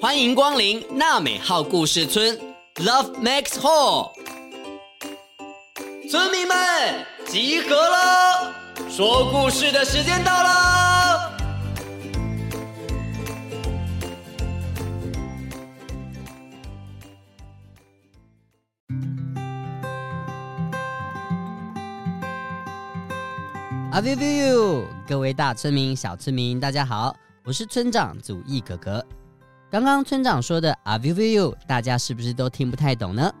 欢迎光临娜美号故事村，Love Max Hall，村民们集合了，说故事的时间到了。啊 view view，各位大村民、小村民，大家好，我是村长祖义哥哥。刚刚村长说的啊 view view，大家是不是都听不太懂呢？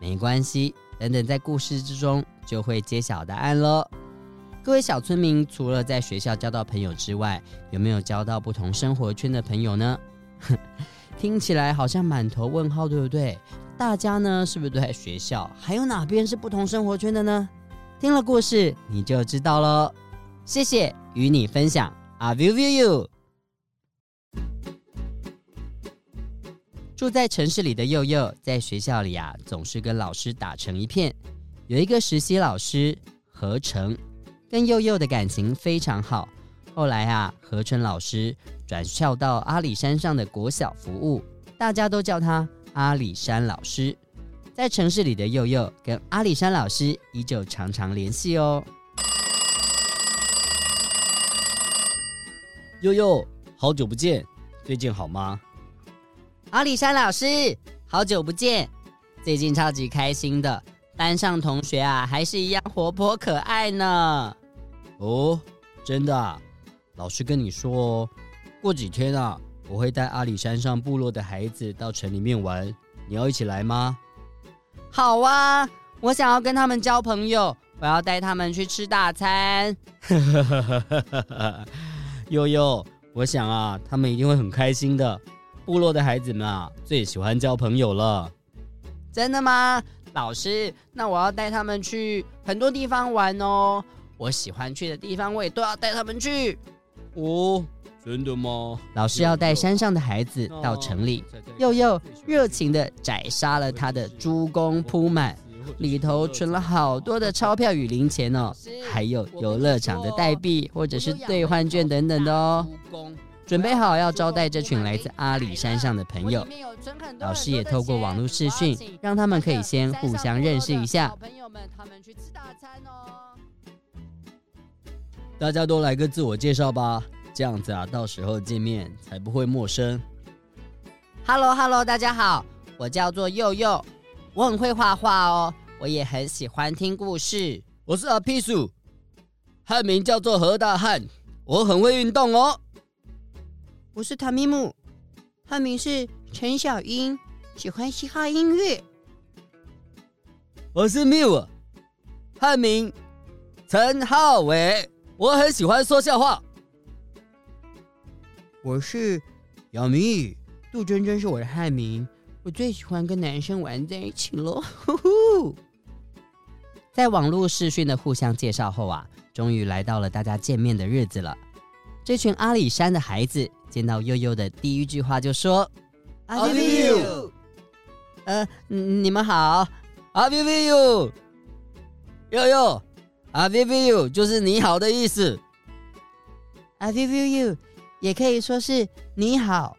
没关系，等等在故事之中就会揭晓答案喽。各位小村民，除了在学校交到朋友之外，有没有交到不同生活圈的朋友呢？听起来好像满头问号，对不对？大家呢，是不是都在学校？还有哪边是不同生活圈的呢？听了故事你就知道喽。谢谢与你分享啊 view view you。住在城市里的佑佑，在学校里啊，总是跟老师打成一片。有一个实习老师何成，跟佑佑的感情非常好。后来啊，何成老师转校到阿里山上的国小服务，大家都叫他阿里山老师。在城市里的佑佑跟阿里山老师依旧常常联系哦。祐祐，好久不见，最近好吗？阿里山老师，好久不见，最近超级开心的，班上同学啊，还是一样活泼可爱呢。哦，真的啊？老师跟你说哦，过几天啊，我会带阿里山上部落的孩子到城里面玩，你要一起来吗？好啊，我想要跟他们交朋友，我要带他们去吃大餐。悠悠，我想啊，他们一定会很开心的。部落的孩子们啊，最喜欢交朋友了。真的吗，老师？那我要带他们去很多地方玩哦。我喜欢去的地方，我也都要带他们去。哦，真的吗？老师要带山上的孩子到城里，又又热情地宰杀了他的猪公铺满，里头存了好多的钞票与零钱哦，还有游乐场的代币或者是兑换券等等的哦。准备好要招待这群来自阿里山上的朋友，老师也透过网络视讯，让他们可以先互相认识一下。朋友们，他们去吃大餐哦。大家都来个自我介绍吧，这样子啊，到时候见面才不会陌生。Hello Hello，大家好，我叫做佑佑，我很会画画哦，我也很喜欢听故事。我是阿皮鼠，汉名叫做何大汉，我很会运动哦。我是塔米姆，汉名是陈小英，喜欢嘻哈音乐。我是缪尔，汉名陈浩伟，我很喜欢说笑话。我是姚明宇，杜真真是我的汉名，我最喜欢跟男生玩在一起喽。呼呼，在网络视讯的互相介绍后啊，终于来到了大家见面的日子了。这群阿里山的孩子。见到悠悠的第一句话就说：“I love you。”呃，你们好，I love you。悠悠，I love you 就是你好的意思。I love you 也可以说是你好，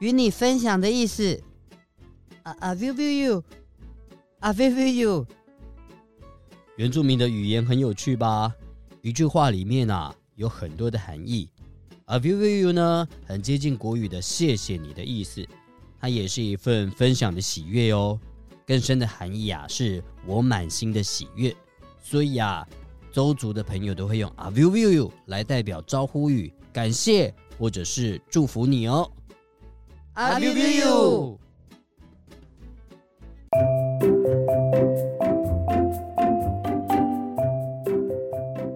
与你分享的意思。I love you，I love you。原住民的语言很有趣吧？一句话里面啊，有很多的含义。I feel you 呢，很接近国语的“谢谢你”的意思，它也是一份分享的喜悦哦。更深的含义啊，是我满心的喜悦。所以啊，邹族的朋友都会用 I feel you 来代表招呼语，感谢或者是祝福你哦。I feel you。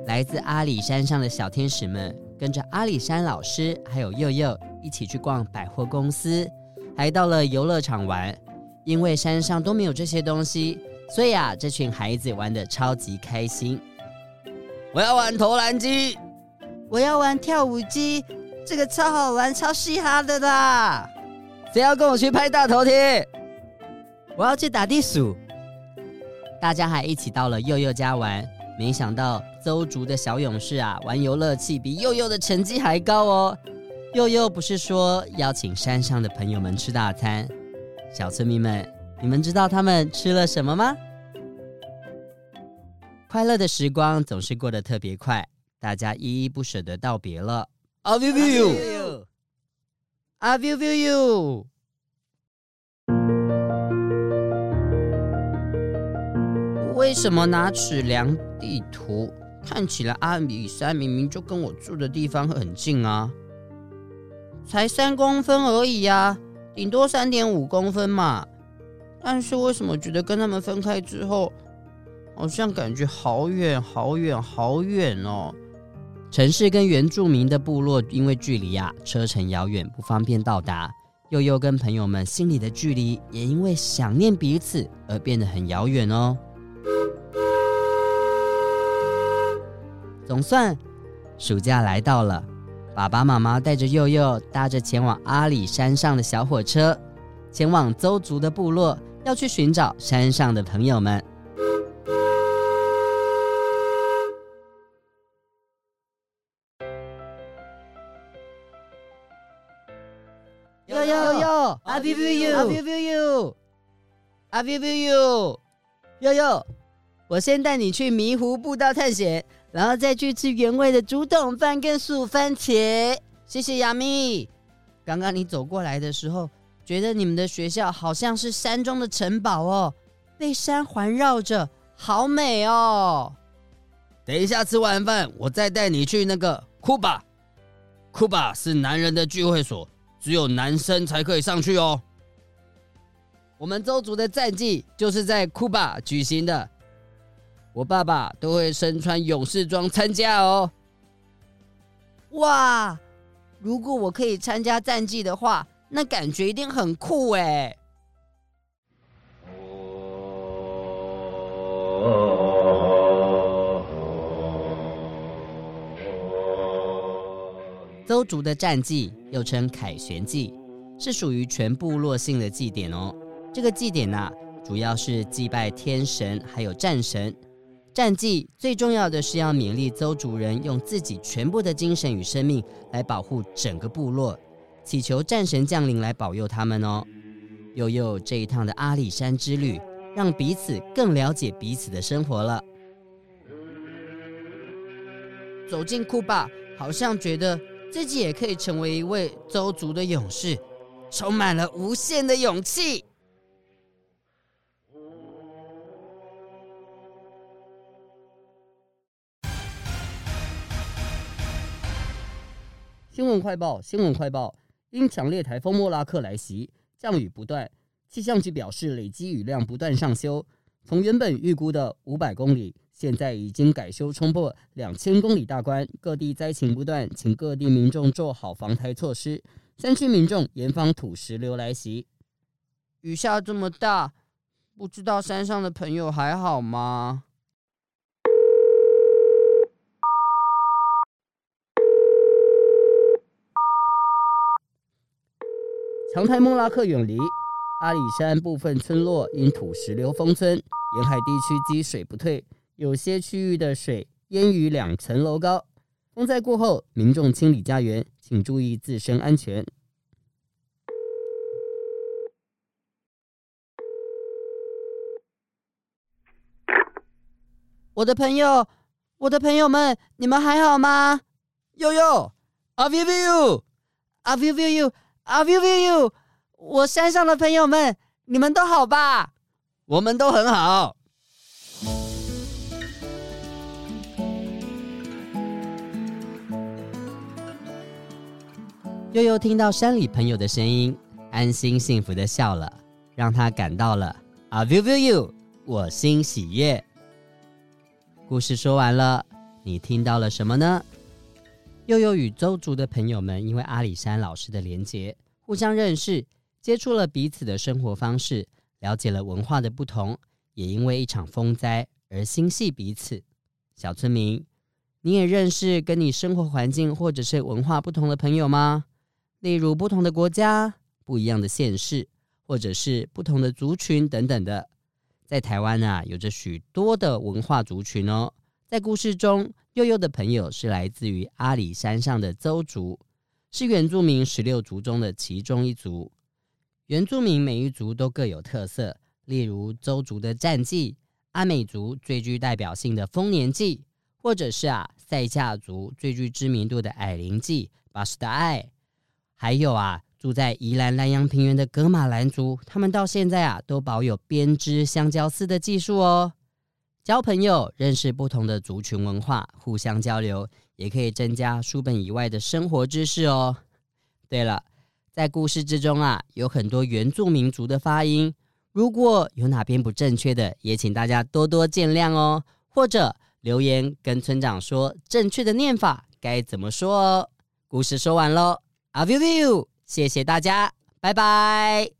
来自阿里山上的小天使们。跟着阿里山老师还有佑佑一起去逛百货公司，还到了游乐场玩。因为山上都没有这些东西，所以啊，这群孩子玩得超级开心。我要玩投篮机，我要玩跳舞机，这个超好玩、超嘻哈的啦！谁要跟我去拍大头贴？我要去打地鼠。大家还一起到了佑佑家玩，没想到邹竹的小勇士啊，玩游乐器比佑佑的成绩还高哦。佑佑不是说邀请山上的朋友们吃大餐？小村民们，你们知道他们吃了什么吗？快乐的时光总是过得特别快，大家依依不舍的道别了。I will you, I will you。为什么拿尺量地图？看起来阿里山明明就跟我住的地方很近啊，才三公分而已呀、啊。顶多三点五公分嘛，但是为什么觉得跟他们分开之后，好像感觉好远好远好远哦？城市跟原住民的部落因为距离啊，车程遥远，不方便到达。悠悠跟朋友们心里的距离也因为想念彼此而变得很遥远哦。总算，暑假来到了。爸爸妈妈带着佑佑，搭着前往阿里山上的小火车，前往邹族的部落，要去寻找山上的朋友们。祐祐祐祐，I be you，I be you，I be you。祐祐，我先带你去迷湖步道探险。然后再去吃原味的竹筒饭跟素番茄。谢谢亚咪。刚刚你走过来的时候，觉得你们的学校好像是山中的城堡哦，被山环绕着，好美哦。等一下吃完饭，我再带你去那个库巴。库巴是男人的聚会所，只有男生才可以上去哦。我们周族的战绩就是在库巴举行的。我爸爸都会身穿勇士装参加哦。哇，如果我可以参加战祭的话，那感觉一定很酷哎。邹族的战祭又称凯旋祭，是属于全部落性的祭典哦。这个祭典啊，主要是祭拜天神还有战神。战绩最重要的是要勉励邹族人用自己全部的精神与生命来保护整个部落，祈求战神降临来保佑他们哦。悠悠这一趟的阿里山之旅，让彼此更了解彼此的生活了。走进库巴，好像觉得自己也可以成为一位邹族的勇士，充满了无限的勇气。新闻快报，新闻快报，因强烈台风莫拉克来袭，降雨不断，气象局表示累积雨量不断上修，从原本预估的五百公里，现在已经改修冲破两千公里大关，各地灾情不断，请各地民众做好防台措施，山区民众严防土石流来袭。雨下这么大，不知道山上的朋友还好吗？长台莫拉克远离阿里山，部分村落因土石流封村，沿海地区积水不退，有些区域的水淹于两层楼高。风灾过后，民众清理家园，请注意自身安全。我的朋友，我的朋友们，你们还好吗？祐祐，I will you，I will be you。I will be you，我山上的朋友们，你们都好吧？我们都很好。悠悠听到山里朋友的声音，安心幸福的笑了，让他感到了 I will be you，我心喜悦。故事说完了，你听到了什么呢？祐祐与邹族的朋友们因为阿里山老师的连结，互相认识，接触了彼此的生活方式，了解了文化的不同，也因为一场风灾而心系彼此。小村民，你也认识跟你生活环境或者是文化不同的朋友吗？例如不同的国家、不一样的县市，或者是不同的族群等等的。在台湾啊，有着许多的文化族群哦。在故事中，悠悠的朋友是来自于阿里山上的邹族，是原住民十六族中的其中一族。原住民每一族都各有特色，例如邹族的战祭，阿美族最具代表性的丰年祭，或者是啊赛夏族最具知名度的矮灵祭巴斯达爱，还有啊住在宜兰兰阳平原的格玛兰族，他们到现在啊都保有编织香蕉丝的技术哦。交朋友，认识不同的族群文化，互相交流，也可以增加书本以外的生活知识哦。对了。在故事之中啊，有很多原住民族的发音，如果有哪边不正确的，也请大家多多见谅哦。或者留言跟村长说正确的念法该怎么说哦。故事说完喽，A view view，谢谢大家，拜拜。